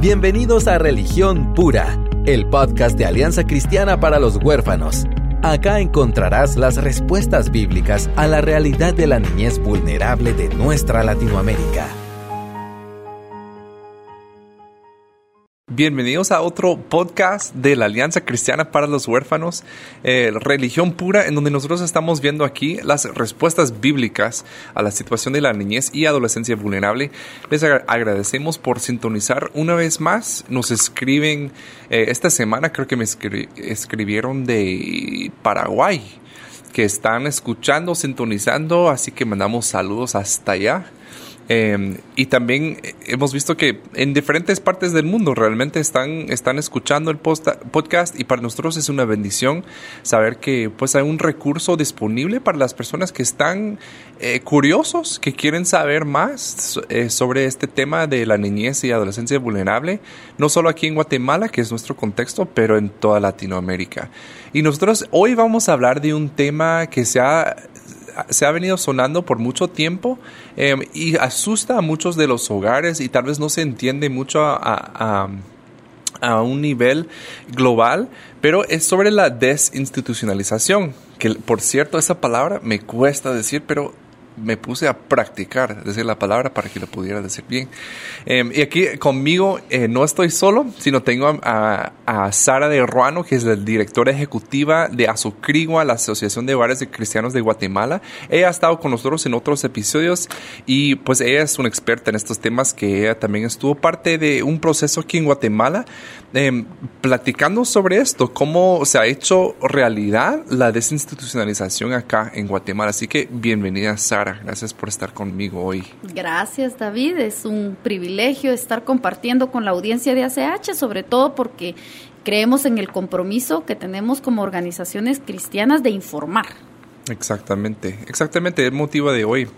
Bienvenidos a Religión Pura, el podcast de Alianza Cristiana para los Huérfanos. Acá encontrarás las respuestas bíblicas a la realidad de la niñez vulnerable de nuestra Latinoamérica. Bienvenidos a otro podcast de la Alianza Cristiana para los Huérfanos, eh, Religión Pura, en donde nosotros estamos viendo aquí las respuestas bíblicas a la situación de la niñez y adolescencia vulnerable. Les agradecemos por sintonizar una vez más. Nos escriben eh, esta semana, creo que me escribieron de Paraguay, que están escuchando, sintonizando, así que mandamos saludos hasta allá. Em, y también hemos visto que en diferentes partes del mundo realmente están, están escuchando el podcast y para nosotros es una bendición saber que pues hay un recurso disponible para las personas que están eh, curiosos, que quieren saber más eh, sobre este tema de la niñez y adolescencia vulnerable, no solo aquí en Guatemala, que es nuestro contexto, pero en toda Latinoamérica. Y nosotros hoy vamos a hablar de un tema que se ha se ha venido sonando por mucho tiempo em, y asusta a muchos de los hogares y tal vez no se entiende mucho a, a un nivel global, pero es sobre la desinstitucionalización, que por cierto esa palabra me cuesta decir, pero me puse a practicar decir la palabra para que lo pudiera decir bien. Em, y aquí conmigo eh, no estoy solo, sino tengo a, Sara de Ruano, que es la directora ejecutiva de Azucrigua, la Asociación de Hogares de Cristianos de Guatemala. Ella ha estado con nosotros en otros episodios y pues ella es una experta en estos temas que ella también estuvo parte de un proceso aquí en Guatemala em, platicando sobre esto, cómo se ha hecho realidad la desinstitucionalización acá en Guatemala. Así que bienvenida Sara. Gracias por estar conmigo hoy. Gracias, David. Es un privilegio estar compartiendo con la audiencia de ACH, sobre todo porque creemos en el compromiso que tenemos como organizaciones cristianas de informar. Exactamente, exactamente, el motivo de hoy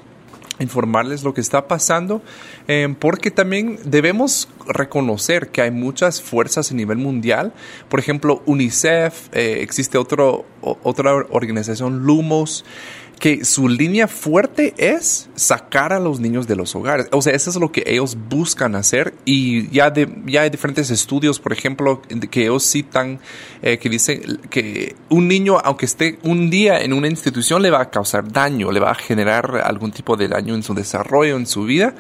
informarles lo que está pasando, eh, porque también debemos reconocer que hay muchas fuerzas a nivel mundial. Por ejemplo, UNICEF, eh, existe otro, otra organización, Lumos, que su línea fuerte es sacar a los niños de los hogares. O sea, eso es lo que ellos buscan hacer y ya, de, ya hay diferentes estudios, por ejemplo, que ellos citan, eh, que dicen que un niño, aunque esté un día en una institución, le va a causar daño, le va a generar algún tipo de daño en su desarrollo, en su vida.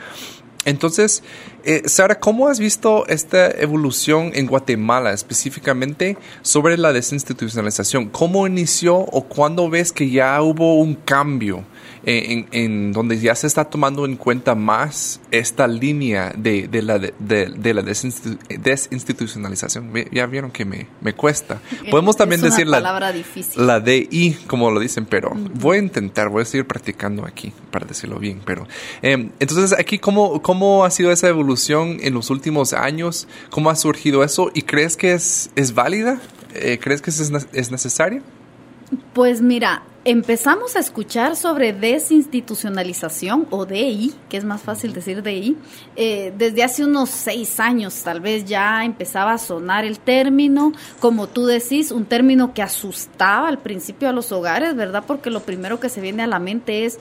Entonces, eh, Sara, ¿cómo has visto esta evolución en Guatemala específicamente sobre la desinstitucionalización? ¿Cómo inició o cuándo ves que ya hubo un cambio en, en, donde ya se está tomando en cuenta más esta línea de, de la, de, de, la desinstitucionalización. Ya vieron que me, me cuesta. Podemos también decir la, la DI, como lo dicen, pero voy a intentar, voy a seguir practicando aquí para decirlo bien. Pero eh, entonces aquí, ¿cómo, ¿cómo ha sido esa evolución en los últimos años? ¿Cómo ha surgido eso? ¿Y crees que es, es válida? Eh, ¿Crees que es, es necesario? Pues mira, empezamos a escuchar sobre desinstitucionalización o DI, que es más fácil decir DI, eh, desde hace unos seis años tal vez ya empezaba a sonar el término, como tú decís, un término que asustaba al principio a los hogares, ¿verdad? Porque lo primero que se viene a la mente es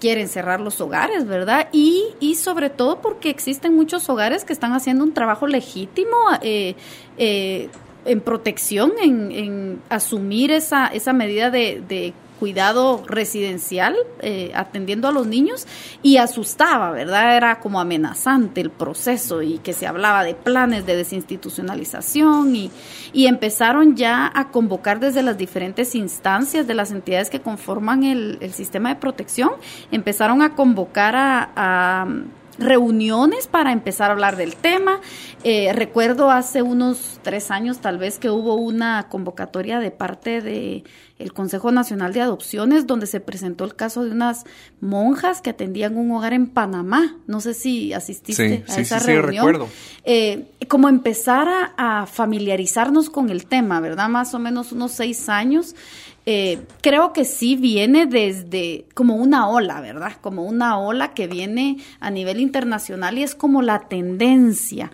quieren cerrar los hogares, ¿verdad? Y, y sobre todo porque existen muchos hogares que están haciendo un trabajo legítimo. Eh, eh, en protección, en, en, asumir esa, esa medida de, de cuidado residencial eh, atendiendo a los niños y asustaba, ¿verdad? Era como amenazante el proceso y que se hablaba de planes de desinstitucionalización y, y empezaron ya a convocar desde las diferentes instancias de las entidades que conforman el, el sistema de protección, empezaron a convocar a, a reuniones para empezar a hablar del tema. Eh, recuerdo hace unos tres años tal vez que hubo una convocatoria de parte de el Consejo Nacional de Adopciones donde se presentó el caso de unas monjas que atendían un hogar en Panamá. No sé si asististe a esa reunión. Sí, recuerdo. Eh, como empezar a, a familiarizarnos con el tema, ¿verdad? Más o menos unos seis años. Eh, creo que sí viene desde como una ola, ¿verdad? Como una ola que viene a nivel internacional y es como la tendencia.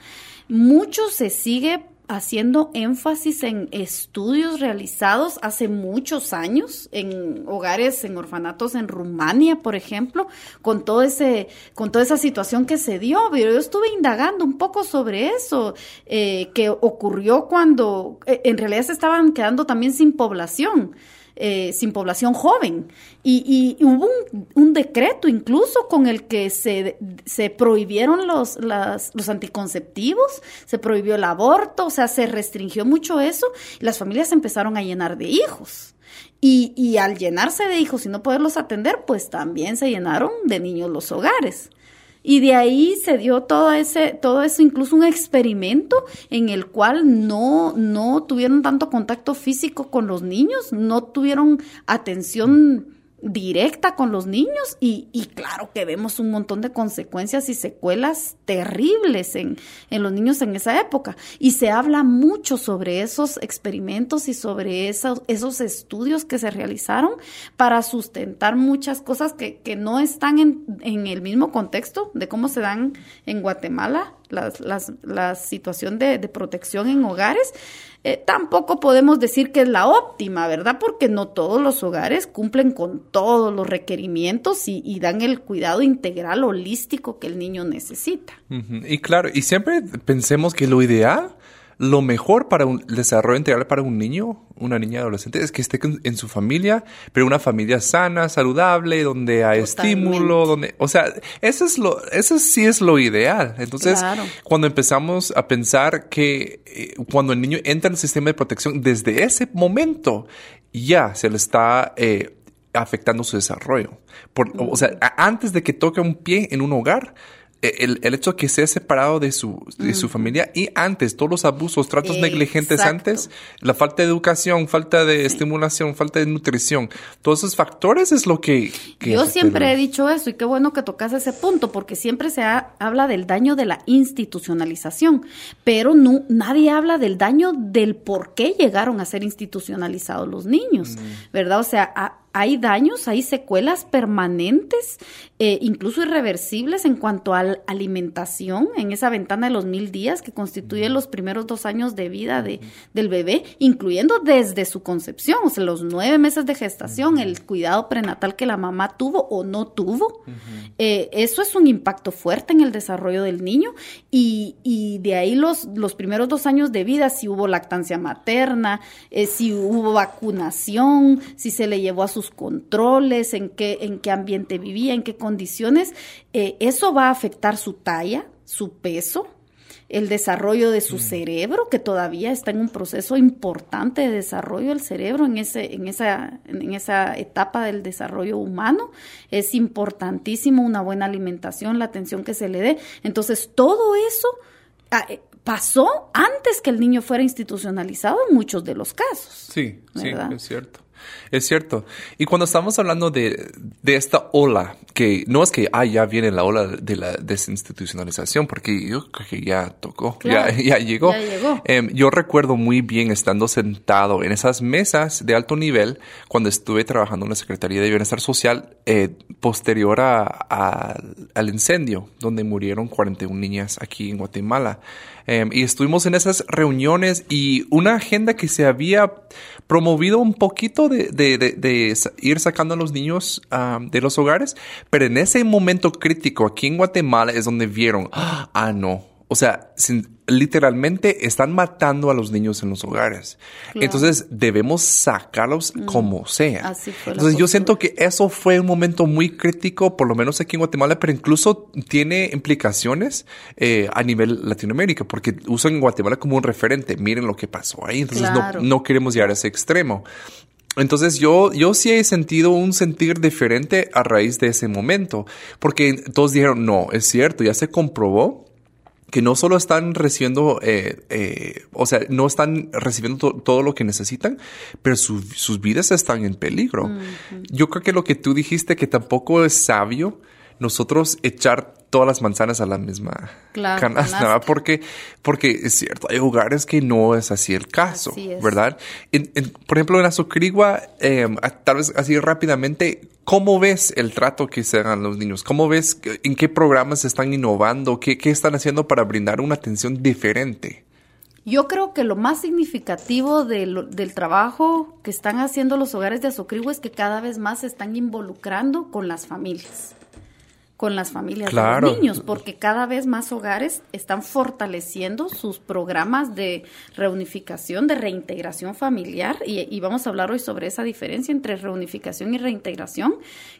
Mucho se sigue haciendo énfasis en estudios realizados hace muchos años en hogares, en orfanatos en Rumania, por ejemplo, con todo ese, con toda esa situación que se dio. Pero yo estuve indagando un poco sobre eso, eh, que ocurrió cuando eh, en realidad se estaban quedando también sin población. Eh, sin población joven. Y, hubo un, decreto incluso con el que se, se prohibieron los, los anticonceptivos, se prohibió el aborto, o sea, se restringió mucho eso y las familias empezaron a llenar de hijos. Y, y al llenarse de hijos y no poderlos atender, pues también se llenaron de niños los hogares. Y de ahí se dio todo ese, todo eso, incluso un experimento en el cual no, no tuvieron tanto contacto físico con los niños, no tuvieron atención directa con los niños y, claro que vemos un montón de consecuencias y secuelas terribles en, en, los niños en esa época. Y se habla mucho sobre esos experimentos y sobre esos, esos estudios que se realizaron para sustentar muchas cosas que, que no están en, en, el mismo contexto de cómo se dan en Guatemala las, las, la situación de protección en hogares eh, tampoco podemos decir que es la óptima, ¿verdad? Porque no todos los hogares cumplen con todos los requerimientos y, dan el cuidado integral holístico que el niño necesita. Y claro, y siempre pensemos que lo ideal lo mejor para un desarrollo integral para un niño, una niña adolescente, es que esté en su familia, pero una familia sana, saludable, donde hay estímulo, donde, o sea, eso es lo, eso sí es lo ideal. Entonces, cuando empezamos a pensar que eh, cuando el niño entra en el sistema de protección, desde ese momento ya se le está eh, afectando su desarrollo. Por, O sea, antes de que toque un pie en un hogar, el, el, hecho de que sea separado de su, de su familia y antes, todos los abusos, tratos negligentes antes, la falta de educación, falta de estimulación, falta de nutrición, todos esos factores es lo que... Yo siempre he dicho eso y qué bueno que tocas ese punto porque siempre se habla del daño de la institucionalización, pero no, nadie habla del daño del por qué llegaron a ser institucionalizados los niños, mm. ¿verdad? O sea, a, hay daños, hay secuelas permanentes, eh, incluso irreversibles en cuanto a la alimentación en esa ventana de los mil días que constituye los primeros dos años de vida de, del bebé, incluyendo desde su concepción, o sea, los nueve meses de gestación, el cuidado prenatal que la mamá tuvo o no tuvo. Eh, eso es un impacto fuerte en el desarrollo del niño y, y, de ahí los, los primeros dos años de vida, si hubo lactancia materna, eh, si hubo vacunación, si se le llevó a su controles, en qué, en qué ambiente vivía, en qué condiciones, eh, eso va a afectar su talla, su peso, el desarrollo de su mm. cerebro, que todavía está en un proceso importante de desarrollo del cerebro en, ese, en, esa, en esa etapa del desarrollo humano. Es importantísimo una buena alimentación, la atención que se le dé. Entonces, todo eso ah, eh, pasó antes que el niño fuera institucionalizado en muchos de los casos. Sí, sí, es cierto. Es cierto. Y cuando estamos hablando de, de, esta ola, que no es que, ah, ya viene la ola de la desinstitucionalización, porque yo creo que ya tocó, ya, ya, llegó. Em, yo recuerdo muy bien estando sentado en esas mesas de alto nivel cuando estuve trabajando en la Secretaría de Bienestar Social eh, posterior a, al incendio, donde murieron 41 niñas aquí en Guatemala. Em, y estuvimos en esas reuniones y una agenda que se había promovido un poquito de, de, de, ir sacando a los niños de los hogares, pero en ese momento crítico aquí en Guatemala es donde vieron, ah, no, o sea, literalmente están matando a los niños en los hogares. Entonces debemos sacarlos mm. como sea. Entonces yo siento que eso fue un momento muy crítico, por lo menos aquí en Guatemala, pero incluso tiene implicaciones eh, a nivel Latinoamérica, porque usan Guatemala como un referente. Miren lo que pasó ahí. Entonces no, no queremos llegar a ese extremo. Entonces yo, yo sí he sentido un sentir diferente a raíz de ese momento, porque todos dijeron, no, es cierto, ya se comprobó que no solo están recibiendo, eh, eh, o sea, no están recibiendo todo lo que necesitan, pero sus vidas están en peligro. Yo creo que lo que tú dijiste, que tampoco es sabio nosotros echar todas las manzanas a la misma canasta, porque, porque es cierto, hay hogares que no es así el caso, ¿verdad? por ejemplo, en Azucrigua, eh, tal vez así rápidamente, ¿cómo ves el trato que se dan los niños? ¿Cómo ves en qué programas están innovando? ¿Qué, qué están haciendo para brindar una atención diferente? Yo creo que lo más significativo del trabajo que están haciendo los hogares de Azocrigo es que cada vez más se están involucrando con las familias con las familias de los niños, porque cada vez más hogares están fortaleciendo sus programas de reunificación, de reintegración familiar, y, vamos a hablar hoy sobre esa diferencia entre reunificación y reintegración,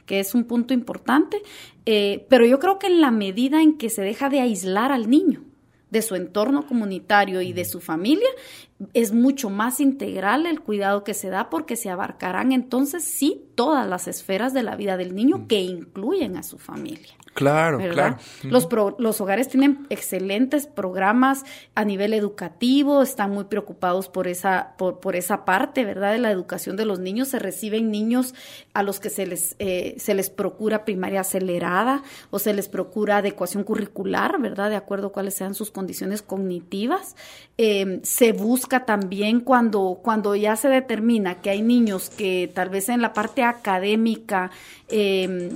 que es un punto importante, eh, pero yo creo que en la medida en que se deja de aislar al niño, de su entorno comunitario y de su familia, es mucho más integral el cuidado que se da porque se abarcarán entonces sí todas las esferas de la vida del niño que incluyen a su familia. Claro, claro. Los, los hogares tienen excelentes programas a nivel educativo, están muy preocupados por esa, por, por, esa parte, ¿verdad? De la educación de los niños. Se reciben niños a los que se les, eh, se les procura primaria acelerada o se les procura adecuación curricular, ¿verdad? De acuerdo a cuáles sean sus condiciones cognitivas. Eh, se busca también cuando, cuando ya se determina que hay niños que tal vez en la parte académica eh,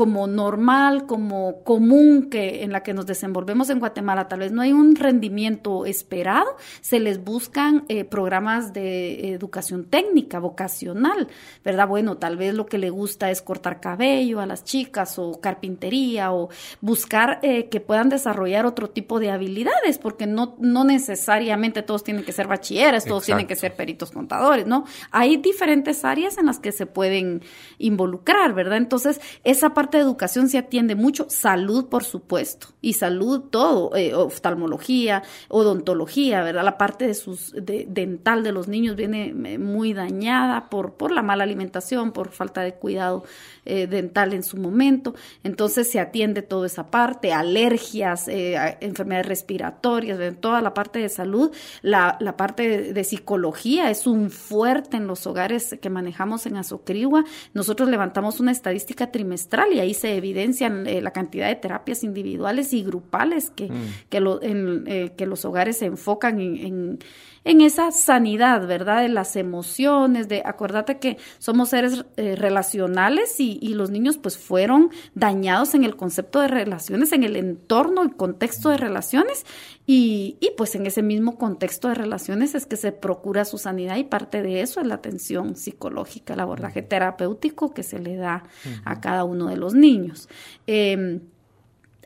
como normal, como común que en la que nos desenvolvemos en Guatemala, tal vez no hay un rendimiento esperado, se les buscan eh, programas de educación técnica, vocacional, ¿verdad? Bueno, tal vez lo que le gusta es cortar cabello a las chicas o carpintería o buscar eh, que puedan desarrollar otro tipo de habilidades, porque no, no necesariamente todos tienen que ser bachilleres, todos tienen que ser peritos contadores, ¿no? Hay diferentes áreas en las que se pueden involucrar, ¿verdad? Entonces, esa parte de educación se atiende mucho, salud por supuesto, y salud todo, eh, oftalmología, odontología, ¿verdad? La parte de sus dental de los niños viene eh, muy dañada por, por la mala alimentación, por falta de cuidado eh, dental en su momento, entonces se atiende toda esa parte, alergias, enfermedades respiratorias, toda la parte de salud, la, la parte de, psicología es un fuerte en los hogares que manejamos en Azocrigua. Nosotros levantamos una estadística trimestral y ahí se evidencian eh, la cantidad de terapias individuales y grupales que, mm. que, lo, en, eh, que los hogares se enfocan en, en, esa sanidad, ¿verdad? De las emociones, de acuérdate que somos seres eh, relacionales y, y, los niños pues fueron dañados en el concepto de relaciones, en el entorno y contexto de relaciones y, y pues en ese mismo contexto de relaciones es que se procura su sanidad y parte de eso es la atención psicológica, el abordaje terapéutico que se le da a cada uno de los niños. Em,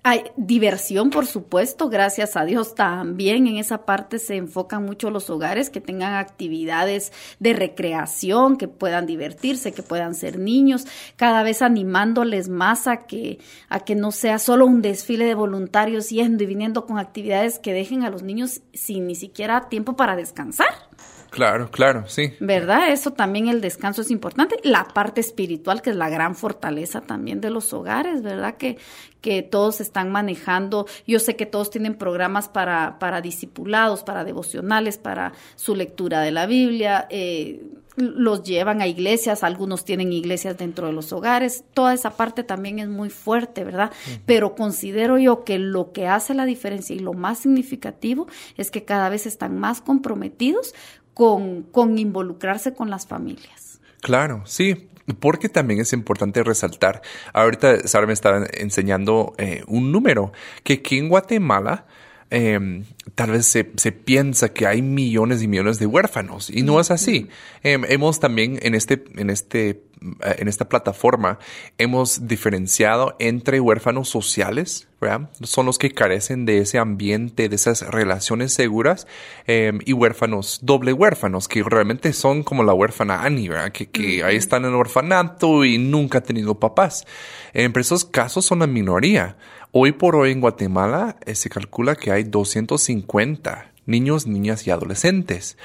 hay diversión, por supuesto, gracias a Dios también en esa parte se enfocan mucho los hogares que tengan actividades de recreación, que puedan divertirse, que puedan ser niños, cada vez animándoles más a que a que no sea solo un desfile de voluntarios yendo y viniendo con actividades que dejen a los niños sin ni siquiera tiempo para descansar. Claro, claro, sí. ¿Verdad? Eso también el descanso es importante. La parte espiritual, que es la gran fortaleza también de los hogares, ¿verdad? Que, que todos están manejando. Yo sé que todos tienen programas para, para discipulados, para devocionales, para su lectura de la Biblia. Eh, los llevan a iglesias, algunos tienen iglesias dentro de los hogares, toda esa parte también es muy fuerte, ¿verdad? Pero considero yo que lo que hace la diferencia y lo más significativo es que cada vez están más comprometidos con, con involucrarse con las familias. Claro, sí, porque también es importante resaltar, ahorita Sara me estaba enseñando eh, un número, que aquí en Guatemala em, tal vez se, se, piensa que hay millones y millones de huérfanos y no es así. Em, hemos también en este, en este en esta plataforma hemos diferenciado entre huérfanos sociales, ¿verdad? Son los que carecen de ese ambiente, de esas relaciones seguras, em, y huérfanos, doble huérfanos, que realmente son como la huérfana Annie, ¿verdad? Que, ahí están en el orfanato y nunca han tenido papás. En esos casos son la minoría. Hoy por hoy en Guatemala eh, se calcula que hay 250 niños, niñas y adolescentes.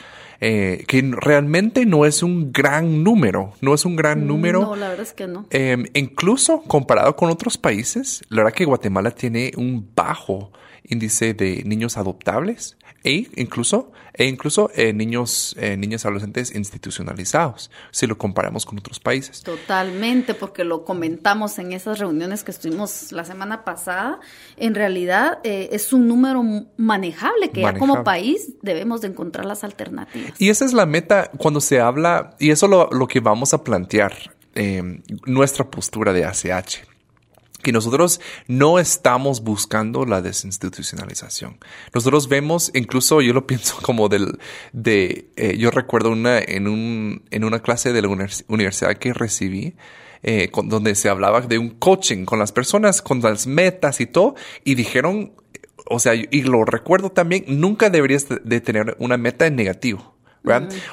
Eh, que realmente no es un gran número, no es un gran número. No, la verdad es que no. Em, incluso comparado con otros países, la verdad que Guatemala tiene un bajo índice de niños adoptables e incluso, e incluso eh, niños, eh, niños adolescentes institucionalizados, si lo comparamos con otros países. Totalmente, porque lo comentamos en esas reuniones que estuvimos la semana pasada. En realidad eh, es un número manejable que ya como país debemos de encontrar las alternativas. Y esa es la meta cuando se habla, y eso lo, lo que vamos a plantear, nuestra postura de ACH que nosotros no estamos buscando la desinstitucionalización. Nosotros vemos, incluso yo lo pienso como del, de, eh, yo recuerdo una, en un, en una clase de la universidad que recibí, eh, donde se hablaba de un coaching con las personas, con las metas y todo, y dijeron, o sea, y lo recuerdo también, nunca deberías de tener una meta en negativo.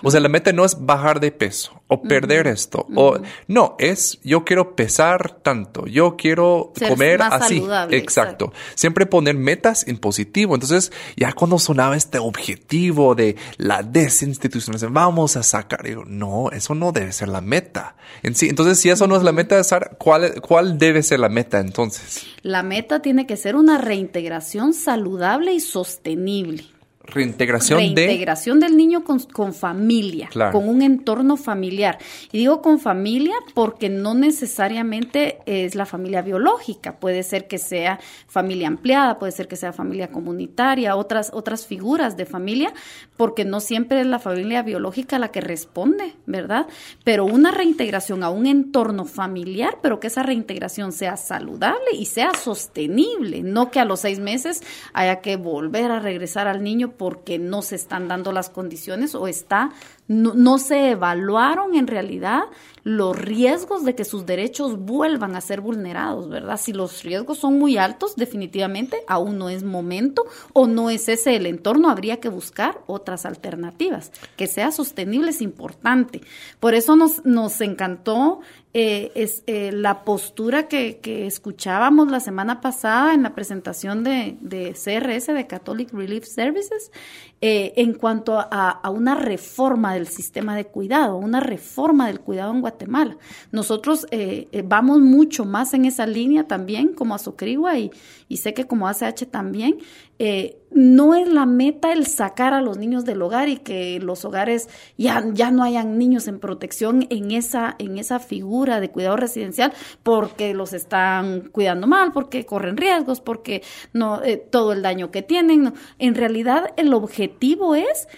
O sea, la meta no es bajar de peso o perder esto. O no, es yo quiero pesar tanto, yo quiero comer así. Exacto. Siempre poner metas en positivo. Entonces, ya cuando sonaba este objetivo de la desinstitucionalización, vamos a sacar, digo, no, eso no debe ser la meta en sí. Entonces, si eso no es la meta, ¿cuál, ¿cuál debe ser la meta entonces? La meta tiene que ser una reintegración saludable y sostenible. Reintegración, Reintegración del niño con, con familia, con un entorno familiar. Y digo con familia porque no necesariamente es la familia biológica, puede ser que sea familia ampliada, puede ser que sea familia comunitaria, otras, otras figuras de familia, porque no siempre es la familia biológica la que responde, ¿verdad? Pero una reintegración a un entorno familiar, pero que esa reintegración sea saludable y sea sostenible, no que a los seis meses haya que volver a regresar al niño porque no se están dando las condiciones o está no, se evaluaron en realidad los riesgos de que sus derechos vuelvan a ser vulnerados, ¿verdad? Si los riesgos son muy altos, definitivamente aún no es momento o no es ese el entorno, habría que buscar otras alternativas. Que sea sostenible es importante. Por eso nos, nos encantó eh, eh, la postura que, escuchábamos la semana pasada en la presentación de, de CRS, de Catholic Relief Services, eh, en cuanto a, a, una reforma del sistema de cuidado, una reforma del cuidado en Guatemala. Nosotros vamos mucho más en esa línea también como Azocrigua y, y sé que como ACH también, eh, no es la meta el sacar a los niños del hogar y que los hogares ya, ya no hayan niños en protección en esa, en esa figura de cuidado residencial porque los están cuidando mal, porque corren riesgos, porque no, eh, todo el daño que tienen. En realidad el objetivo es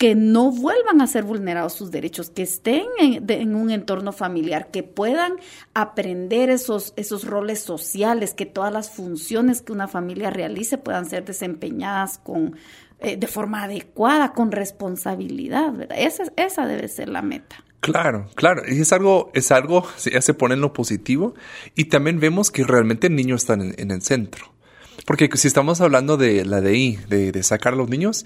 que no vuelvan a ser vulnerados sus derechos, que estén en, un entorno familiar, que puedan aprender esos, esos roles sociales, que todas las funciones que una familia realice puedan ser desempeñadas con, eh, de forma adecuada, con responsabilidad. Esa, esa debe ser la meta. Claro, claro. Y es algo, es algo, ya se pone en lo positivo. Y también vemos que realmente el niño está en, el centro. Porque si estamos hablando de la DI, de, de sacar a los niños,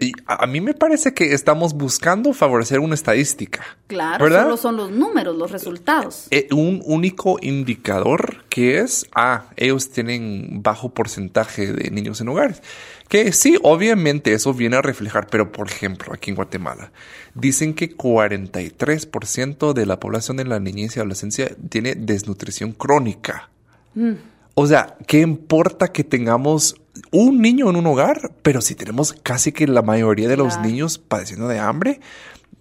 y a mí me parece que estamos buscando favorecer una estadística. Claro, ¿verdad? solo son los números, los resultados. Eh, un único indicador que es, ah, ellos tienen bajo porcentaje de niños en hogares. Que sí, obviamente eso viene a reflejar, pero por ejemplo, aquí en Guatemala, dicen que 43% de la población de la niñez y adolescencia tiene desnutrición crónica. Mm. O sea, ¿qué importa que tengamos un niño en un hogar, pero si tenemos casi que la mayoría de los niños padeciendo de hambre,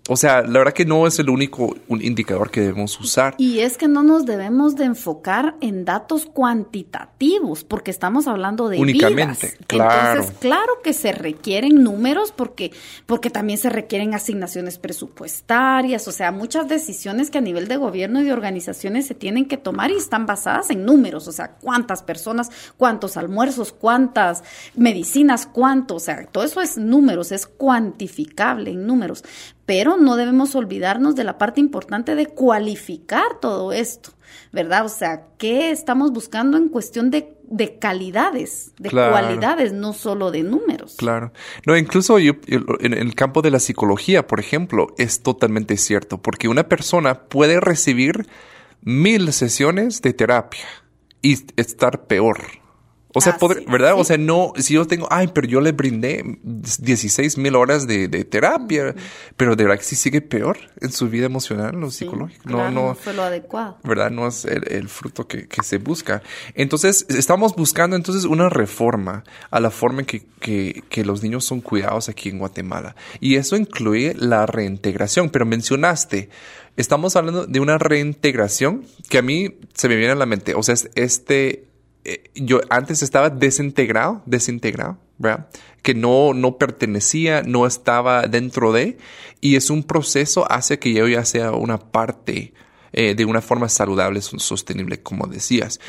o sea, la verdad que no es el único indicador que debemos usar. Y es que no nos debemos de enfocar en datos cuantitativos, porque estamos hablando de Únicamente, claro. Entonces, claro que se requieren números porque, porque también se requieren asignaciones presupuestarias, o sea, muchas decisiones que a nivel de gobierno y de organizaciones se tienen que tomar y están basadas en números, o sea, cuántas personas, cuántos almuerzos, cuántas medicinas, cuánto, o sea, todo eso es números, es cuantificable en números pero no debemos olvidarnos de la parte importante de cualificar todo esto, ¿verdad? O sea, ¿qué estamos buscando en cuestión de, calidades, de cualidades, no solo de números? Claro. No, incluso yo, en el campo de la psicología, por ejemplo, es totalmente cierto, porque una persona puede recibir mil sesiones de terapia y estar peor o sea, ¿verdad? O sea, no, si yo tengo, ay, pero yo le brindé 16 mil horas de, terapia, pero de verdad que sí sigue peor en su vida emocional, lo psicológico. no, no, fue lo adecuado. ¿Verdad? No es el, fruto que, se busca. Entonces, estamos buscando entonces una reforma a la forma en que, que, que los niños son cuidados aquí en Guatemala. Y eso incluye la reintegración, pero mencionaste, estamos hablando de una reintegración que a mí se me viene a la mente. O sea, es este yo antes estaba desintegrado, desintegrado, ¿verdad? Que no, no pertenecía, no estaba dentro de, y es un proceso hace que yo ya sea una parte eh, de una forma saludable, sostenible, como decías.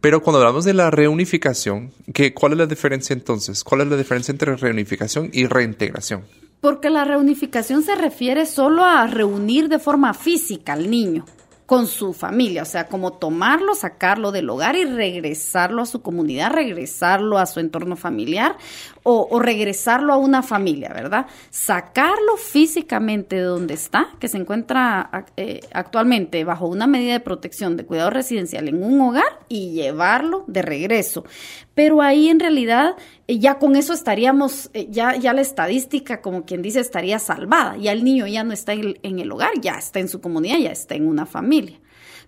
Pero cuando hablamos de la reunificación, ¿qué, ¿cuál es la diferencia entonces? ¿Cuál es la diferencia entre reunificación y reintegración? Porque la reunificación se refiere solo a reunir de forma física al niño con su familia, o sea, como tomarlo, sacarlo del hogar y regresarlo a su comunidad, regresarlo a su entorno familiar o, regresarlo a una familia, ¿verdad? Sacarlo físicamente de donde está, que se encuentra eh, actualmente bajo una medida de protección de cuidado residencial en un hogar y llevarlo de regreso. Pero ahí en realidad eh, ya con eso estaríamos, eh, ya, ya la estadística, como quien dice, estaría salvada. Ya el niño ya no está en el hogar, ya está en su comunidad, ya está en una familia.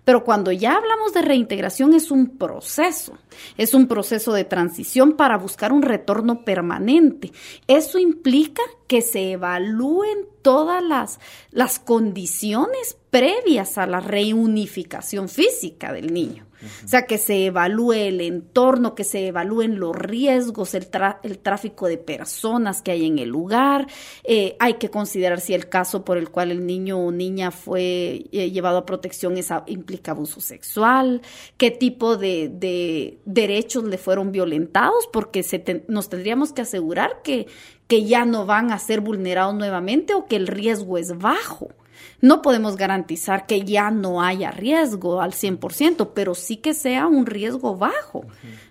Pero cuando ya hablamos de reintegración es un proceso, es un proceso de transición para buscar un retorno permanente. Eso implica que se evalúen todas las, las condiciones previas a la reunificación física del niño. O sea, que se evalúe el entorno, que se evalúen los riesgos, el, tráfico de personas que hay en el lugar. Eh, hay que considerar si el caso por el cual el niño o niña fue eh, llevado a protección implica abuso sexual, qué tipo de, derechos le fueron violentados, porque se nos tendríamos que asegurar que ya no van a ser vulnerados nuevamente o que el riesgo es bajo. No podemos garantizar que ya no haya riesgo al 100%, pero sí que sea un riesgo bajo,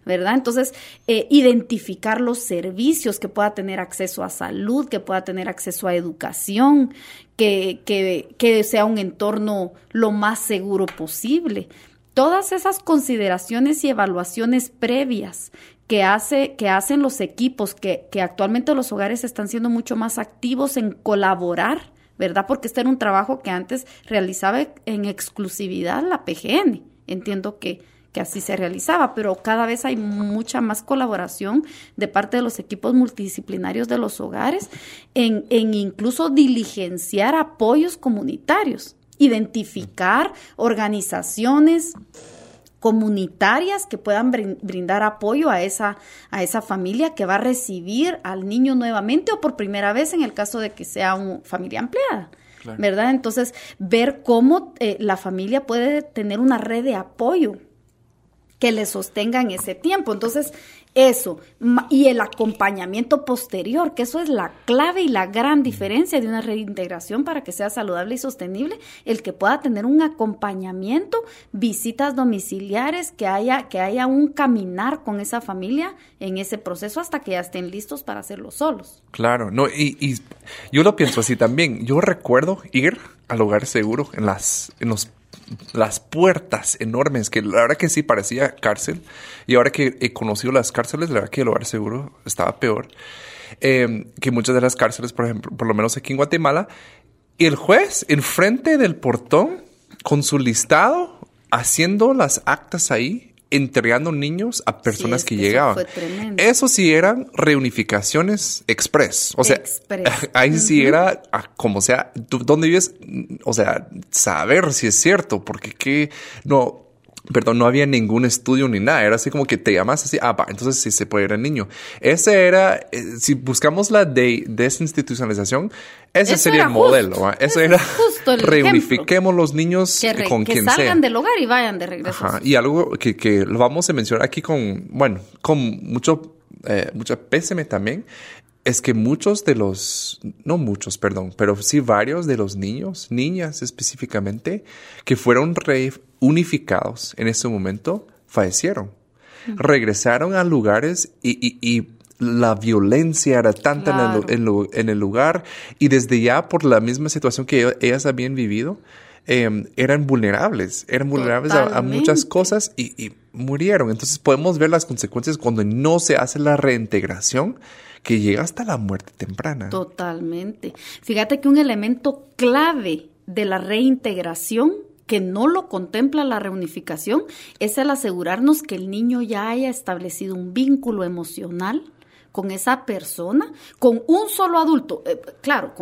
¿verdad? Entonces, eh, identificar los servicios que pueda tener acceso a salud, que pueda tener acceso a educación, que, que, que sea un entorno lo más seguro posible. Todas esas consideraciones y evaluaciones previas que, hace, que hacen los equipos, que, que actualmente los hogares están siendo mucho más activos en colaborar ¿verdad? Porque este era un trabajo que antes realizaba en exclusividad la PGN. Entiendo que, que así se realizaba, pero cada vez hay mucha más colaboración de parte de los equipos multidisciplinarios de los hogares en, en incluso diligenciar apoyos comunitarios, identificar organizaciones comunitarias que puedan brindar apoyo a esa, a esa familia que va a recibir al niño nuevamente o por primera vez en el caso de que sea una familia ampliada. ¿Verdad? Entonces, ver cómo eh, la familia puede tener una red de apoyo que le sostenga en ese tiempo. Entonces, eso, y el acompañamiento posterior, que eso es la clave y la gran diferencia de una reintegración para que sea saludable y sostenible, el que pueda tener un acompañamiento, visitas domiciliares, que haya, que haya un caminar con esa familia en ese proceso hasta que ya estén listos para hacerlo solos. Claro, no, y, y yo lo pienso así también. Yo recuerdo ir al hogar seguro en las, en los las puertas enormes, que la verdad que sí parecía cárcel. Y ahora que he conocido las cárceles, la verdad que el lugar seguro estaba peor. Em, que muchas de las cárceles, por ejemplo, por lo menos aquí en Guatemala. Y el juez, enfrente del portón, con su listado, haciendo las actas ahí, entregando niños a personas que, llegaban. Eso, sí eran reunificaciones express. O sea, ahí sí era como sea, ¿dónde vives? O sea, saber si es cierto, porque que no, perdón, no había ningún estudio ni nada. Era así como que te llamas así, ah, va, entonces sí se puede ir al niño. Ese era, eh, si buscamos la de desinstitucionalización, ese sería el modelo. Eso era justo el reunifiquemos los niños con quien sea. Que salgan del hogar y vayan de regreso. Y algo que, que lo vamos a mencionar aquí con, bueno, con mucho, eh, mucho pésame también, es que muchos de los, no muchos, perdón, pero sí varios de los niños, niñas específicamente, que fueron reunificados en ese momento, fallecieron. Regresaron a lugares y, y, la violencia era tanta en, el, lugar y desde ya por la misma situación que ellas habían vivido, em, eran vulnerables, eran vulnerables a, muchas cosas y, y murieron. Entonces podemos ver las consecuencias cuando no se hace la reintegración que llega hasta la muerte temprana. Totalmente. Fíjate que un elemento clave de la reintegración que no lo contempla la reunificación es el asegurarnos que el niño ya haya establecido un vínculo emocional con esa persona, con un solo adulto. Eh, claro,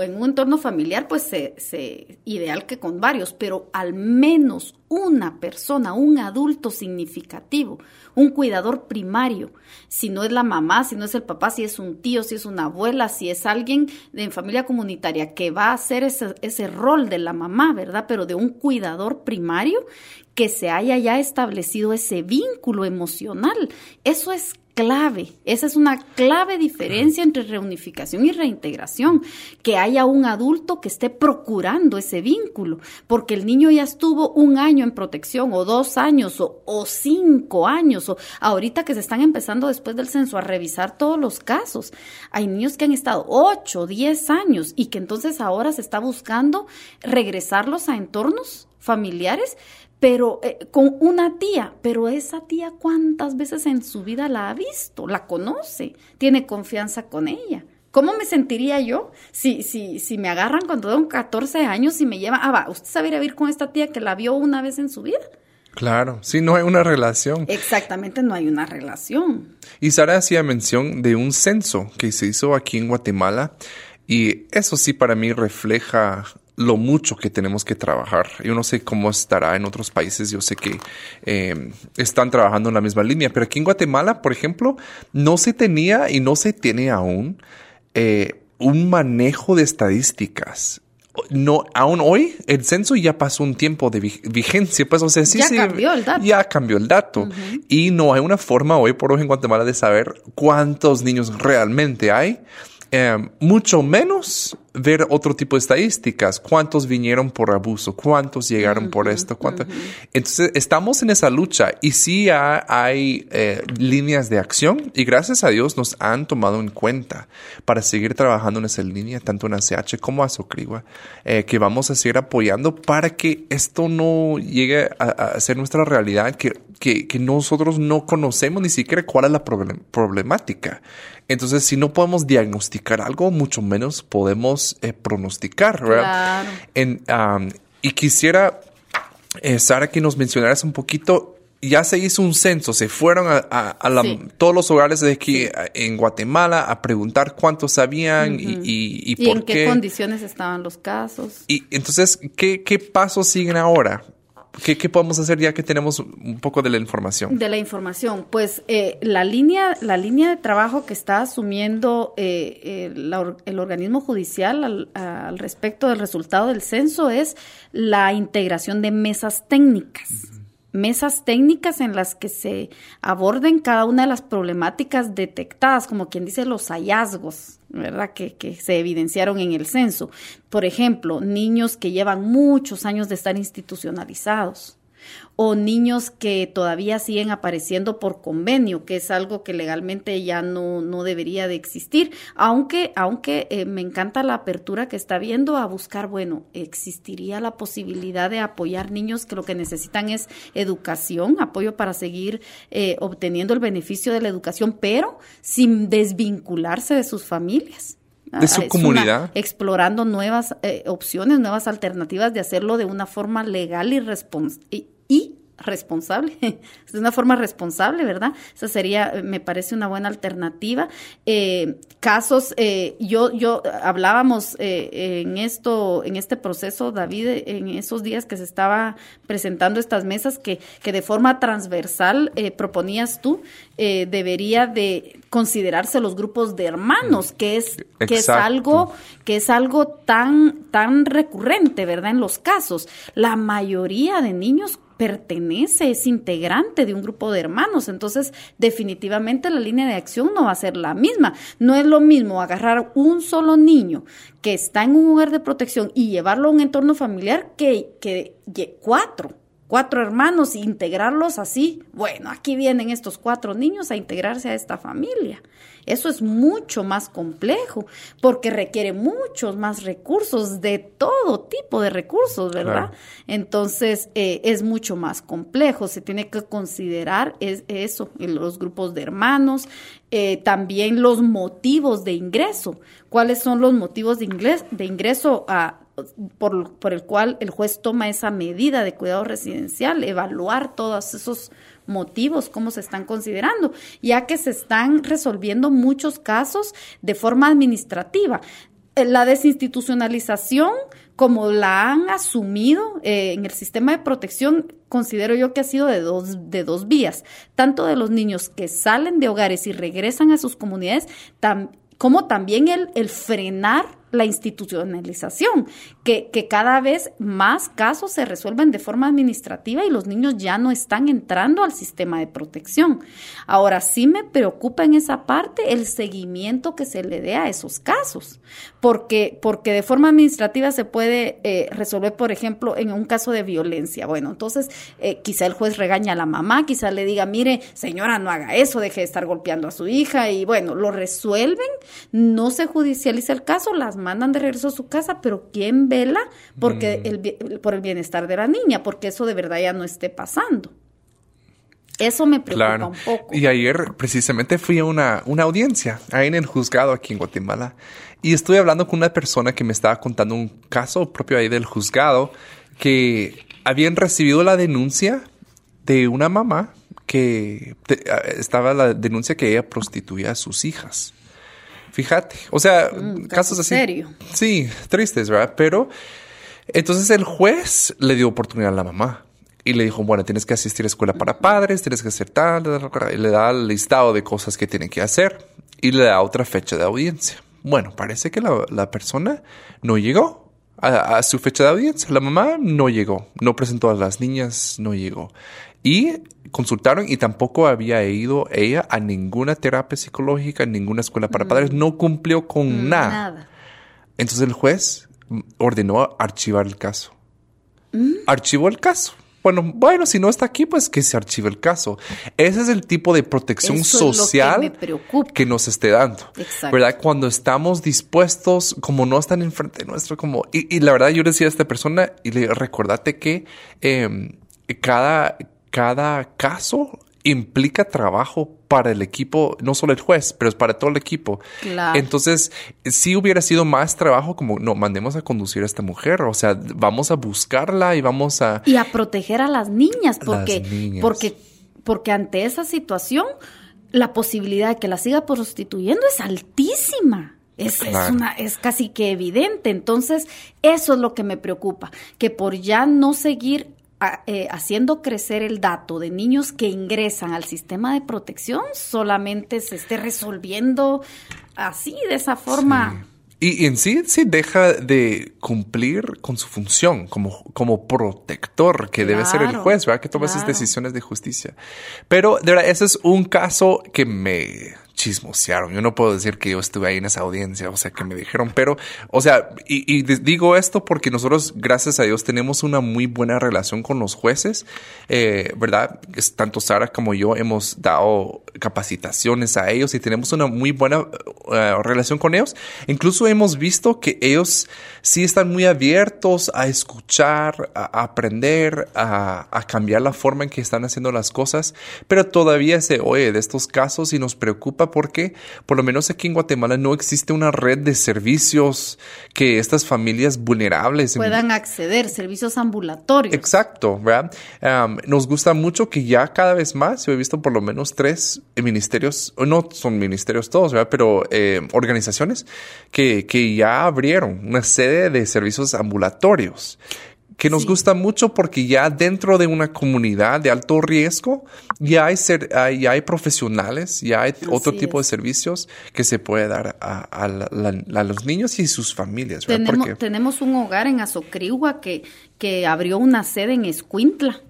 en un entorno familiar, pues se, ideal que con varios, pero al menos una persona, un adulto significativo, un cuidador primario, si no es la mamá, si no es el papá, si es un tío, si es una abuela, si es alguien de familia comunitaria que va a hacer ese, ese rol de la mamá, ¿verdad? Pero de un cuidador primario que se haya ya establecido ese vínculo emocional. Eso es clave, esa es una clave diferencia entre reunificación y reintegración, que haya un adulto que esté procurando ese vínculo, porque el niño ya estuvo un año en protección o dos años o, o cinco años o ahorita que se están empezando después del censo a revisar todos los casos. Hay niños que han estado ocho, diez años y que entonces ahora se está buscando regresarlos a entornos familiares pero eh, con una tía, pero esa tía cuántas veces en su vida la ha visto, la conoce, tiene confianza con ella. ¿Cómo me sentiría yo si, si, si me agarran cuando tengo 14 años y me llevan, ah, va, usted sabe ir a vivir con esta tía que la vio una vez en su vida? Claro, sí, no hay una relación. Exactamente, no hay una relación. Y Sara hacía mención de un censo que se hizo aquí en Guatemala y eso sí para mí refleja lo mucho que tenemos que trabajar. Yo no sé cómo estará en otros países, yo sé que eh, están trabajando en la misma línea, pero aquí en Guatemala, por ejemplo, no se tenía y no se tiene aún eh, un manejo de estadísticas. No, aún hoy el censo ya pasó un tiempo de vigencia, pues, o sea, sí, ya cambió el dato. Ya cambió el dato. Y no hay una forma hoy por hoy en Guatemala de saber cuántos niños realmente hay eh, mucho menos ver otro tipo de estadísticas, cuántos vinieron por abuso, cuántos llegaron por esto, cuántos. Entonces, estamos en esa lucha y sí hay, eh, líneas de acción y gracias a Dios nos han tomado en cuenta para seguir trabajando en esa línea, tanto en ACH como a Socrigua, eh, que vamos a seguir apoyando para que esto no llegue a, ser nuestra realidad, que, que, que, nosotros no conocemos ni siquiera cuál es la problemática. Entonces, si no podemos diagnosticar algo, mucho menos podemos eh, pronosticar, ¿verdad? y quisiera, eh, Sara, que nos mencionaras un poquito ya se hizo un censo, se fueron a, todos los hogares de aquí en Guatemala a preguntar cuántos habían y, y, y, en qué, condiciones estaban los casos. Y entonces, ¿qué, qué pasos siguen ahora? ¿Qué, podemos hacer ya que tenemos un poco de la información? De la información, pues eh, la línea, la línea de trabajo que está asumiendo eh, el, organismo judicial al, respecto del resultado del censo es la integración de mesas técnicas mesas técnicas en las que se aborden cada una de las problemáticas detectadas, como quien dice los hallazgos, ¿verdad? Que, que, se evidenciaron en el censo. Por ejemplo, niños que llevan muchos años de estar institucionalizados o niños que todavía siguen apareciendo por convenio, que es algo que legalmente ya no, no debería de existir, aunque, aunque eh, me encanta la apertura que está viendo a buscar, bueno, existiría la posibilidad de apoyar niños que lo que necesitan es educación, apoyo para seguir eh, obteniendo el beneficio de la educación, pero sin desvincularse de sus familias de su comunidad. explorando nuevas eh, opciones, nuevas alternativas de hacerlo de una forma legal y, y, y responsable, de una forma responsable, ¿verdad? Esa sería, me parece una buena alternativa. Eh, casos, eh, yo, yo hablábamos eh, en esto, en este proceso, David, en esos días que se estaba presentando estas mesas, que, que de forma transversal proponías tú, debería de considerarse los grupos de hermanos, que es, que es algo, que es algo tan, tan recurrente, ¿verdad? En los casos. La mayoría de niños pertenece, es integrante de un grupo de hermanos. Entonces, definitivamente la línea de acción no va a ser la misma. No es lo mismo agarrar un solo niño que está en un lugar de protección y llevarlo a un entorno familiar que, que, que cuatro cuatro hermanos e integrarlos así. Bueno, aquí vienen estos cuatro niños a integrarse a esta familia. Eso es mucho más complejo porque requiere muchos más recursos de todo tipo de recursos, ¿verdad? Entonces eh, es mucho más complejo. Se tiene que considerar es, eso, los grupos de hermanos, eh, también los motivos de ingreso. ¿Cuáles son los motivos de, de ingreso a, por, por, el cual el juez toma esa medida de cuidado residencial, evaluar todos esos motivos, cómo se están considerando, ya que se están resolviendo muchos casos de forma administrativa. Eh, la desinstitucionalización, como la han asumido eh, en el sistema de protección, considero yo que ha sido de dos, de dos vías, tanto de los niños que salen de hogares y regresan a sus comunidades, como también el, el frenar la institucionalización, que, cada vez más casos se resuelven de forma administrativa y los niños ya no están entrando al sistema de protección. Ahora sí me preocupa en esa parte el seguimiento que se le dé a esos casos, porque, porque de forma administrativa se puede eh, resolver, por ejemplo, en un caso de violencia. Bueno, entonces eh, quizá el juez regaña a la mamá, quizá le diga, mire, señora, no haga eso, deje de estar golpeando a su hija y bueno, lo resuelven, no se judicializa el caso, las mandan de regreso a su casa, pero ¿quién vela porque mm. el, por el bienestar de la niña? Porque eso de verdad ya no esté pasando. Eso me preocupa un poco. Y ayer precisamente fui a una, una audiencia ahí en el juzgado aquí en Guatemala y estoy hablando con una persona que me estaba contando un caso propio ahí del juzgado que habían recibido la denuncia de una mamá que estaba la denuncia que ella prostituía a sus hijas. Fíjate, o sea, mm, casos así. Serio. Sí, tristes, ¿verdad? Pero entonces el juez le dio oportunidad a la mamá y le dijo, bueno, tienes que asistir a escuela para padres, tienes que hacer tal, y le da el listado de cosas que tiene que hacer y le da otra fecha de audiencia. Bueno, parece que la, persona no llegó a, a, su fecha de audiencia. La mamá no llegó, no presentó a las niñas, no llegó. Y consultaron y tampoco había ido ella a ninguna terapia psicológica, ninguna escuela para padres, mm. no cumplió con mm, nada. Entonces el juez ordenó archivar el caso. Mm. Archivó el caso. Bueno, bueno, si no está aquí, pues que se archive el caso. Ese es el tipo de protección social que, nos esté dando. ¿Verdad? Cuando estamos dispuestos, como no están enfrente de nuestro, como, y, la verdad yo decía a esta persona, y le recordate que eh, cada, cada caso implica trabajo para el equipo, no solo el juez, pero es para todo el equipo. Entonces, si hubiera sido más trabajo como, no, mandemos a conducir a esta mujer, o sea, vamos a buscarla y vamos a... Y a proteger a las niñas, porque, porque, porque ante esa situación, la posibilidad de que la siga prostituyendo es altísima. Es, es, una, es casi que evidente. Entonces, eso es lo que me preocupa, que por ya no seguir eh, haciendo crecer el dato de niños que ingresan al sistema de protección solamente se esté resolviendo así, de esa forma. Y, en sí, sí deja de cumplir con su función como, como protector, que debe ser el juez, ¿verdad? Que toma esas decisiones de justicia. Pero, de verdad, ese es un caso que me chismosearon. Yo no puedo decir que yo estuve ahí en esa audiencia, o sea, que me dijeron, pero, o sea, y, digo esto porque nosotros, gracias a Dios, tenemos una muy buena relación con los jueces, eh, ¿verdad? Tanto Sara como yo hemos dado capacitaciones a ellos y tenemos una muy buena eh, relación con ellos. Incluso hemos visto que ellos sí están muy abiertos a escuchar, a aprender, a, a cambiar la forma en que están haciendo las cosas, pero todavía se oye de estos casos y nos preocupa porque por lo menos aquí en Guatemala no existe una red de servicios que estas familias vulnerables puedan acceder, servicios ambulatorios. Exacto, ¿verdad? nos gusta mucho que ya cada vez más, yo he visto por lo menos tres ministerios, no son ministerios todos, ¿verdad? Pero eh, organizaciones que, que ya abrieron una sede de servicios ambulatorios que nos gusta mucho porque ya dentro de una comunidad de alto riesgo ya hay, ser, hay profesionales, ya hay otro tipo de servicios que se puede dar a, los niños y sus familias. Tenemos, tenemos un hogar en Azocrigua que, que abrió una sede en Escuintla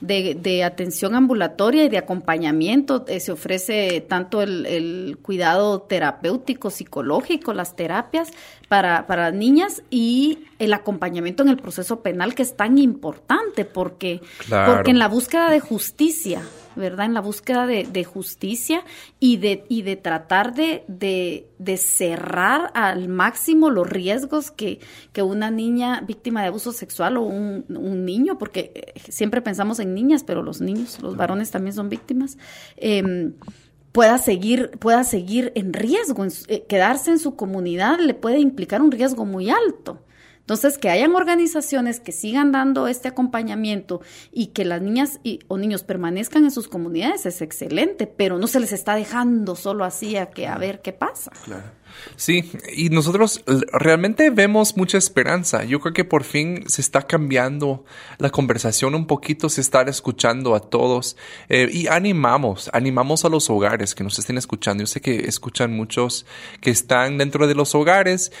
de, de atención ambulatoria y de acompañamiento. Eh, se ofrece tanto el, el, cuidado terapéutico, psicológico, las terapias para, para niñas y el acompañamiento en el proceso penal que es tan importante porque, porque en la búsqueda de justicia ¿verdad? En la búsqueda de, justicia y de, y de tratar de, de, cerrar al máximo los riesgos que, que una niña víctima de abuso sexual o un, niño, porque eh, siempre pensamos en niñas, pero los niños, los varones también son víctimas. Em, pueda seguir, pueda seguir en riesgo, eh, quedarse en su comunidad le puede implicar un riesgo muy alto. Entonces, que hayan organizaciones que sigan dando este acompañamiento y que las niñas y, o niños permanezcan en sus comunidades es excelente, pero no se les está dejando solo así a que a ver qué pasa. Claro. Sí, y nosotros realmente vemos mucha esperanza. Yo creo que por fin se está cambiando la conversación un poquito, se está escuchando a todos eh, y animamos, animamos a los hogares que nos estén escuchando. Yo sé que escuchan muchos que están dentro de los hogares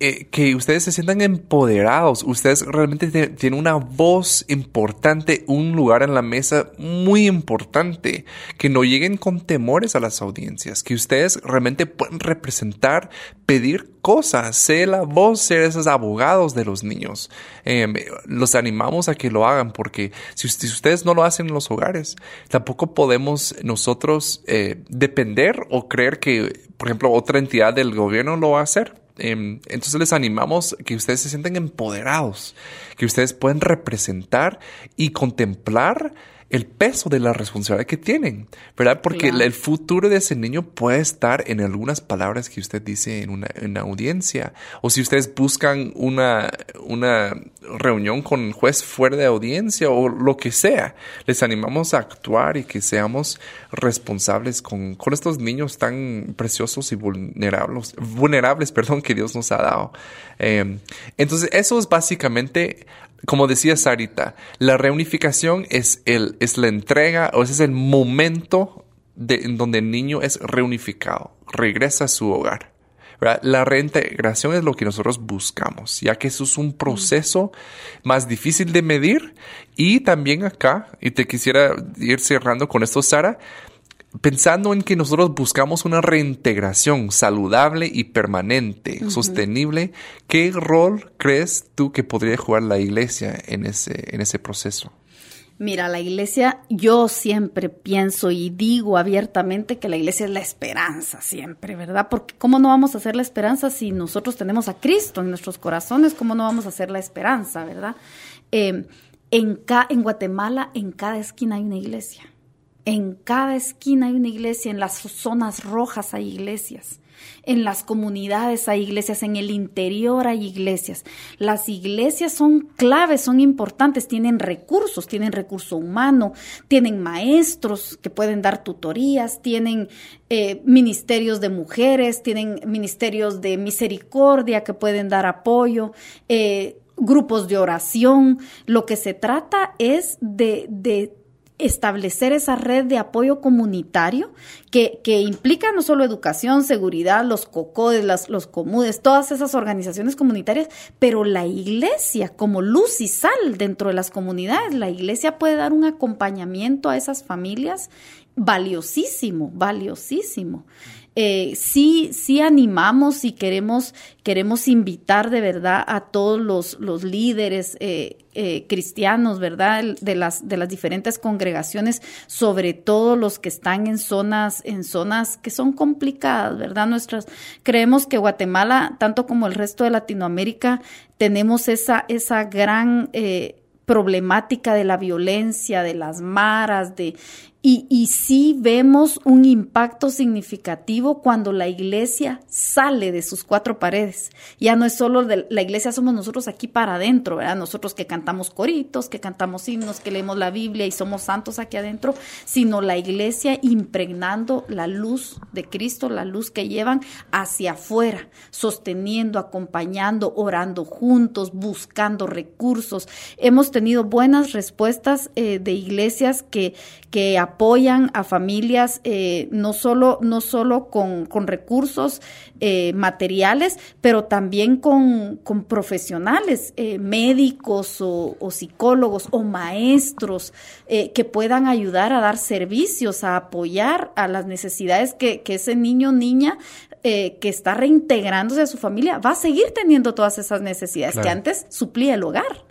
eh, que ustedes se sientan empoderados, ustedes realmente tienen una voz importante, un lugar en la mesa muy importante, que no lleguen con temores a las audiencias, que ustedes realmente pueden representar, pedir cosas, ser la voz, ser esos abogados de los niños. Em, los animamos a que lo hagan porque si, ustedes no lo hacen en los hogares, tampoco podemos nosotros eh, depender o creer que, por ejemplo, otra entidad del gobierno lo va a hacer Em, entonces les animamos que ustedes se sienten empoderados, que ustedes pueden representar y contemplar el peso de la responsabilidad que tienen, ¿verdad? Porque el futuro de ese niño puede estar en algunas palabras que usted dice en una, en audiencia. O si ustedes buscan una, una reunión con un juez fuera de audiencia o lo que sea, les animamos a actuar y que seamos responsables con, con estos niños tan preciosos y vulnerables, vulnerables, perdón, que Dios nos ha dado. Eh, entonces, eso es básicamente como decía Sarita, la reunificación es, el, es la entrega o ese es el momento de, en donde el niño es reunificado, regresa a su hogar. La reintegración es lo que nosotros buscamos, ya que eso es un proceso más difícil de medir y también acá, y te quisiera ir cerrando con esto, Sara, pensando en que nosotros buscamos una reintegración saludable y permanente, sostenible, ¿qué rol crees tú que podría jugar la iglesia en ese, en ese proceso? Mira, la iglesia, yo siempre pienso y digo abiertamente que la iglesia es la esperanza, siempre, ¿verdad? Porque ¿cómo no vamos a hacer la esperanza si nosotros tenemos a Cristo en nuestros corazones? ¿Cómo no vamos a hacer la esperanza, ¿verdad? Eh, en, en Guatemala, en cada esquina hay una iglesia. En cada esquina hay una iglesia, en las zonas rojas hay iglesias, en las comunidades hay iglesias, en el interior hay iglesias. Las iglesias son claves, son importantes, tienen recursos, tienen recurso humano, tienen maestros que pueden dar tutorías, tienen eh, ministerios de mujeres, tienen ministerios de misericordia que pueden dar apoyo. Eh, grupos de oración, lo que se trata es de, de establecer esa red de apoyo comunitario que, que, implica no solo educación, seguridad, los COCODES, las, los COMUDES, todas esas organizaciones comunitarias, pero la iglesia como luz y sal dentro de las comunidades, la iglesia puede dar un acompañamiento a esas familias valiosísimo, valiosísimo. Eh, sí, sí animamos y queremos, queremos invitar de verdad a todos los, los líderes eh, eh, cristianos, ¿verdad? De las, de las diferentes congregaciones, sobre todo los que están en zonas, en zonas que son complicadas, ¿verdad? Nuestras, creemos que Guatemala, tanto como el resto de Latinoamérica, tenemos esa, esa gran problemática de la violencia, de las maras, de y, y sí vemos un impacto significativo cuando la iglesia sale de sus cuatro paredes. Ya no es solo de, la iglesia, somos nosotros aquí para adentro, ¿verdad? Nosotros que cantamos coritos, que cantamos himnos, que leemos la Biblia y somos santos aquí adentro, sino la iglesia impregnando la luz de Cristo, la luz que llevan hacia afuera, sosteniendo, acompañando, orando juntos, buscando recursos. Hemos tenido buenas respuestas eh, de iglesias que, que a familias eh, no solo, no solo con, con recursos eh, materiales, pero también con, con profesionales, eh, médicos o, psicólogos o maestros que puedan ayudar a dar servicios, a apoyar a las necesidades que, que ese niño o niña que está reintegrándose a su familia va a seguir teniendo todas esas necesidades que antes suplía el hogar.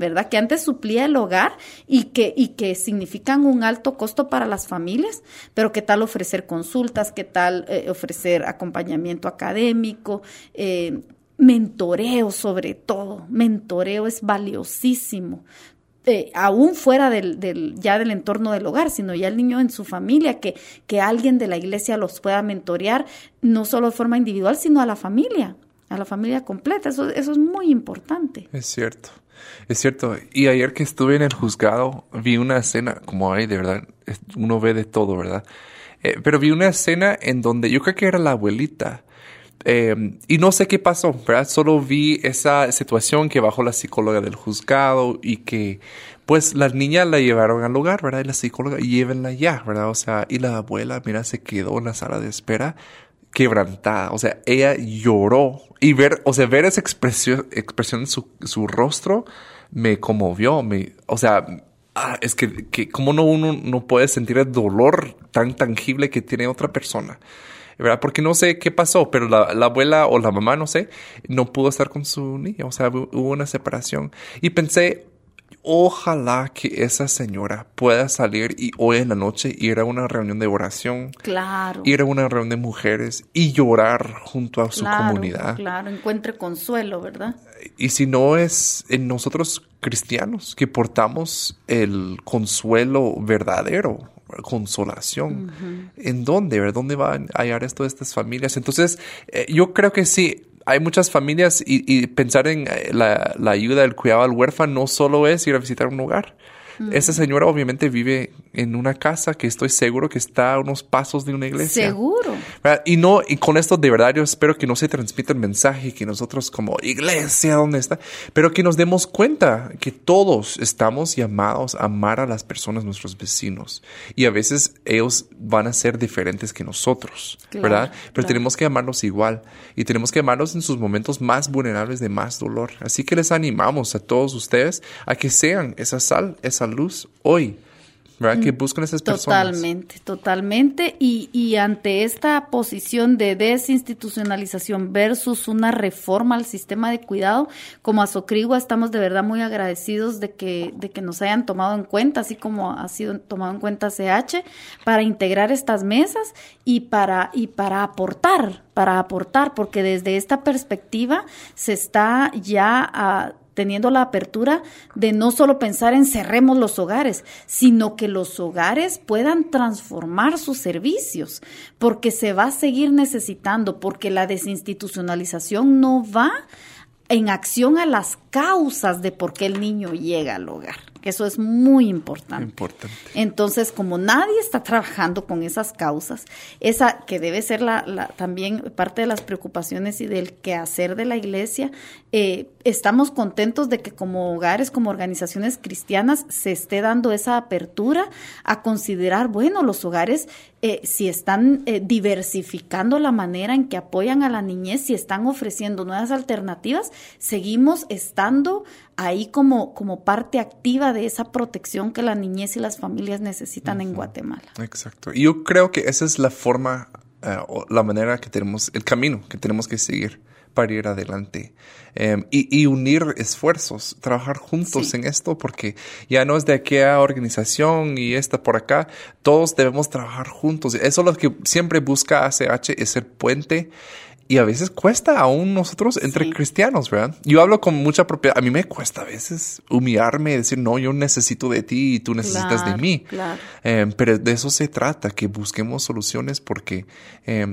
¿Verdad? Que antes suplía el hogar y que, y que significan un alto costo para las familias, pero qué tal ofrecer consultas, qué tal eh, ofrecer acompañamiento académico, eh, mentoreo sobre todo, mentoreo es valiosísimo. Eh, aún fuera del, del, ya del entorno del hogar, sino ya el niño en su familia, que, que alguien de la iglesia los pueda mentorear, no solo de forma individual, sino a la familia a la familia completa. Eso, eso es muy importante. Es cierto. Es cierto. Y ayer que estuve en el juzgado, vi una escena, como hay, de verdad, uno ve de todo, ¿verdad? Eh, pero vi una escena en donde yo creo que era la abuelita. Eh, y no sé qué pasó, ¿verdad? Solo vi esa situación que bajó la psicóloga del juzgado y que, pues, la niña la llevaron al lugar, ¿verdad? Y la psicóloga, llévenla ya, ¿verdad? O sea, y la abuela, mira, se quedó en la sala de espera quebrantada. O sea, ella lloró y ver, o sea, ver esa expresión, expresión en su, su rostro me conmovió. Me, o sea, ah, es que, que como no uno no puede sentir el dolor tan tangible que tiene otra persona. ¿verdad? Porque no sé qué pasó, pero la, la, abuela o la mamá, no sé, no pudo estar con su niña, o sea, hubo una separación. Y pensé, ojalá que esa señora pueda salir y hoy en la noche ir a una reunión de oración. Claro. Ir a una reunión de mujeres y llorar junto a su comunidad. Claro, encuentre consuelo, ¿verdad? Y si no es en nosotros cristianos que portamos el consuelo verdadero, consolación. ¿En dónde? ¿Dónde van a hallar esto de estas familias? Entonces, eh, yo creo que sí, hay muchas familias y, pensar en eh, la, la, ayuda, el cuidado al huérfano no solo es ir a visitar un hogar. Esa señora obviamente vive en una casa que estoy seguro que está a unos pasos de una iglesia. Seguro. Y no, y con esto de verdad yo espero que no se transmita el mensaje que nosotros como iglesia, ¿dónde está? Pero que nos demos cuenta que todos estamos llamados a amar a las personas, nuestros vecinos. Y a veces ellos van a ser diferentes que nosotros, ¿verdad? Pero tenemos que amarlos igual. Y tenemos que amarlos en sus momentos más vulnerables de más dolor. Así que les animamos a todos ustedes a que sean esa sal, esa luz hoy. ¿Verdad? Que buscan esas personas. Totalmente, totalmente. Y, y ante esta posición de desinstitucionalización versus una reforma al sistema de cuidado, como a Socrigua estamos de verdad muy agradecidos de que, de que nos hayan tomado en cuenta, así como ha sido tomado en cuenta CH, para integrar estas mesas y para, y para aportar, para aportar, porque desde esta perspectiva se está ya a, teniendo la apertura de no solo pensar en cerremos los hogares, sino que los hogares puedan transformar sus servicios, porque se va a seguir necesitando, porque la desinstitucionalización no va en acción a las causas de por qué el niño llega al hogar que eso es muy importante. importante. Entonces, como nadie está trabajando con esas causas, esa que debe ser la, la también parte de las preocupaciones y del quehacer de la iglesia, eh, estamos contentos de que como hogares, como organizaciones cristianas, se esté dando esa apertura a considerar, bueno, los hogares, eh, si están eh, diversificando la manera en que apoyan a la niñez, si están ofreciendo nuevas alternativas, seguimos estando ahí como, como parte activa de esa protección que la niñez y las familias necesitan en Guatemala. Exacto. Y yo creo que esa es la forma, o la manera que tenemos, el camino que tenemos que seguir para ir adelante em, y, unir esfuerzos, trabajar juntos en esto, porque ya no es de aquella organización y esta por acá, todos debemos trabajar juntos. Eso es lo que siempre busca ACH, es ser puente y a veces cuesta aún nosotros entre cristianos, ¿verdad? Yo hablo con mucha propiedad. A mí me cuesta a veces humillarme y decir, no, yo necesito de ti y tú necesitas de mí. Claro. Eh, pero de eso se trata, que busquemos soluciones porque eh,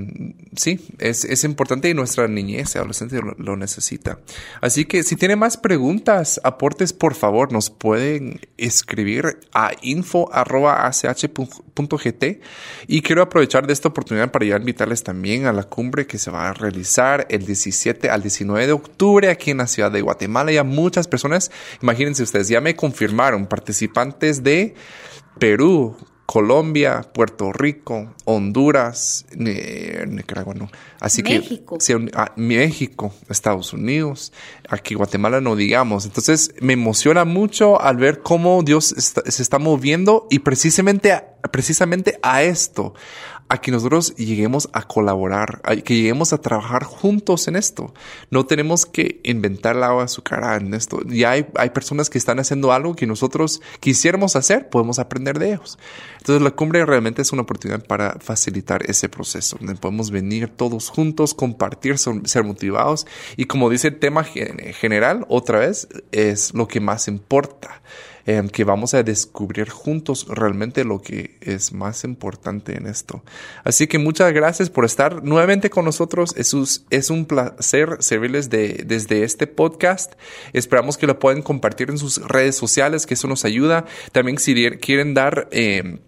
sí, es, es, importante y nuestra niñez, adolescente lo, lo, necesita. Así que si tiene más preguntas, aportes, por favor, nos pueden escribir a info.ach.gt y quiero aprovechar de esta oportunidad para ya invitarles también a la cumbre que se va a realizar el 17 al 19 de octubre aquí en la ciudad de Guatemala. Ya muchas personas, imagínense ustedes, ya me confirmaron participantes de Perú, Colombia, Puerto Rico, Honduras, Nicaragua, no. Así México. que ah, México, Estados Unidos, aquí Guatemala no digamos. Entonces me emociona mucho al ver cómo Dios se está moviendo y precisamente, precisamente a esto, a que nosotros lleguemos a colaborar, a que lleguemos a trabajar juntos en esto. No tenemos que inventar la agua azucarada en esto. Ya hay, hay personas que están haciendo algo que nosotros quisiéramos hacer, podemos aprender de ellos. Entonces la cumbre realmente es una oportunidad para facilitar ese proceso, donde podemos venir todos juntos, compartir, ser motivados y como dice el tema general, otra vez, es lo que más importa em, que vamos a descubrir juntos realmente lo que es más importante en esto. Así que muchas gracias por estar nuevamente con nosotros. Es, es un placer servirles de, desde este podcast. Esperamos que lo puedan compartir en sus redes sociales, que eso nos ayuda. También si quieren dar... Eh,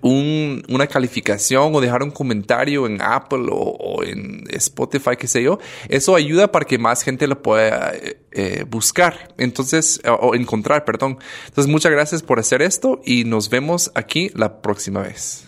un, una calificación o dejar un comentario en Apple o, en Spotify, qué sé yo, eso ayuda para que más gente lo pueda eh, eh, buscar, entonces, o encontrar, perdón. Entonces, muchas gracias por hacer esto y nos vemos aquí la próxima vez.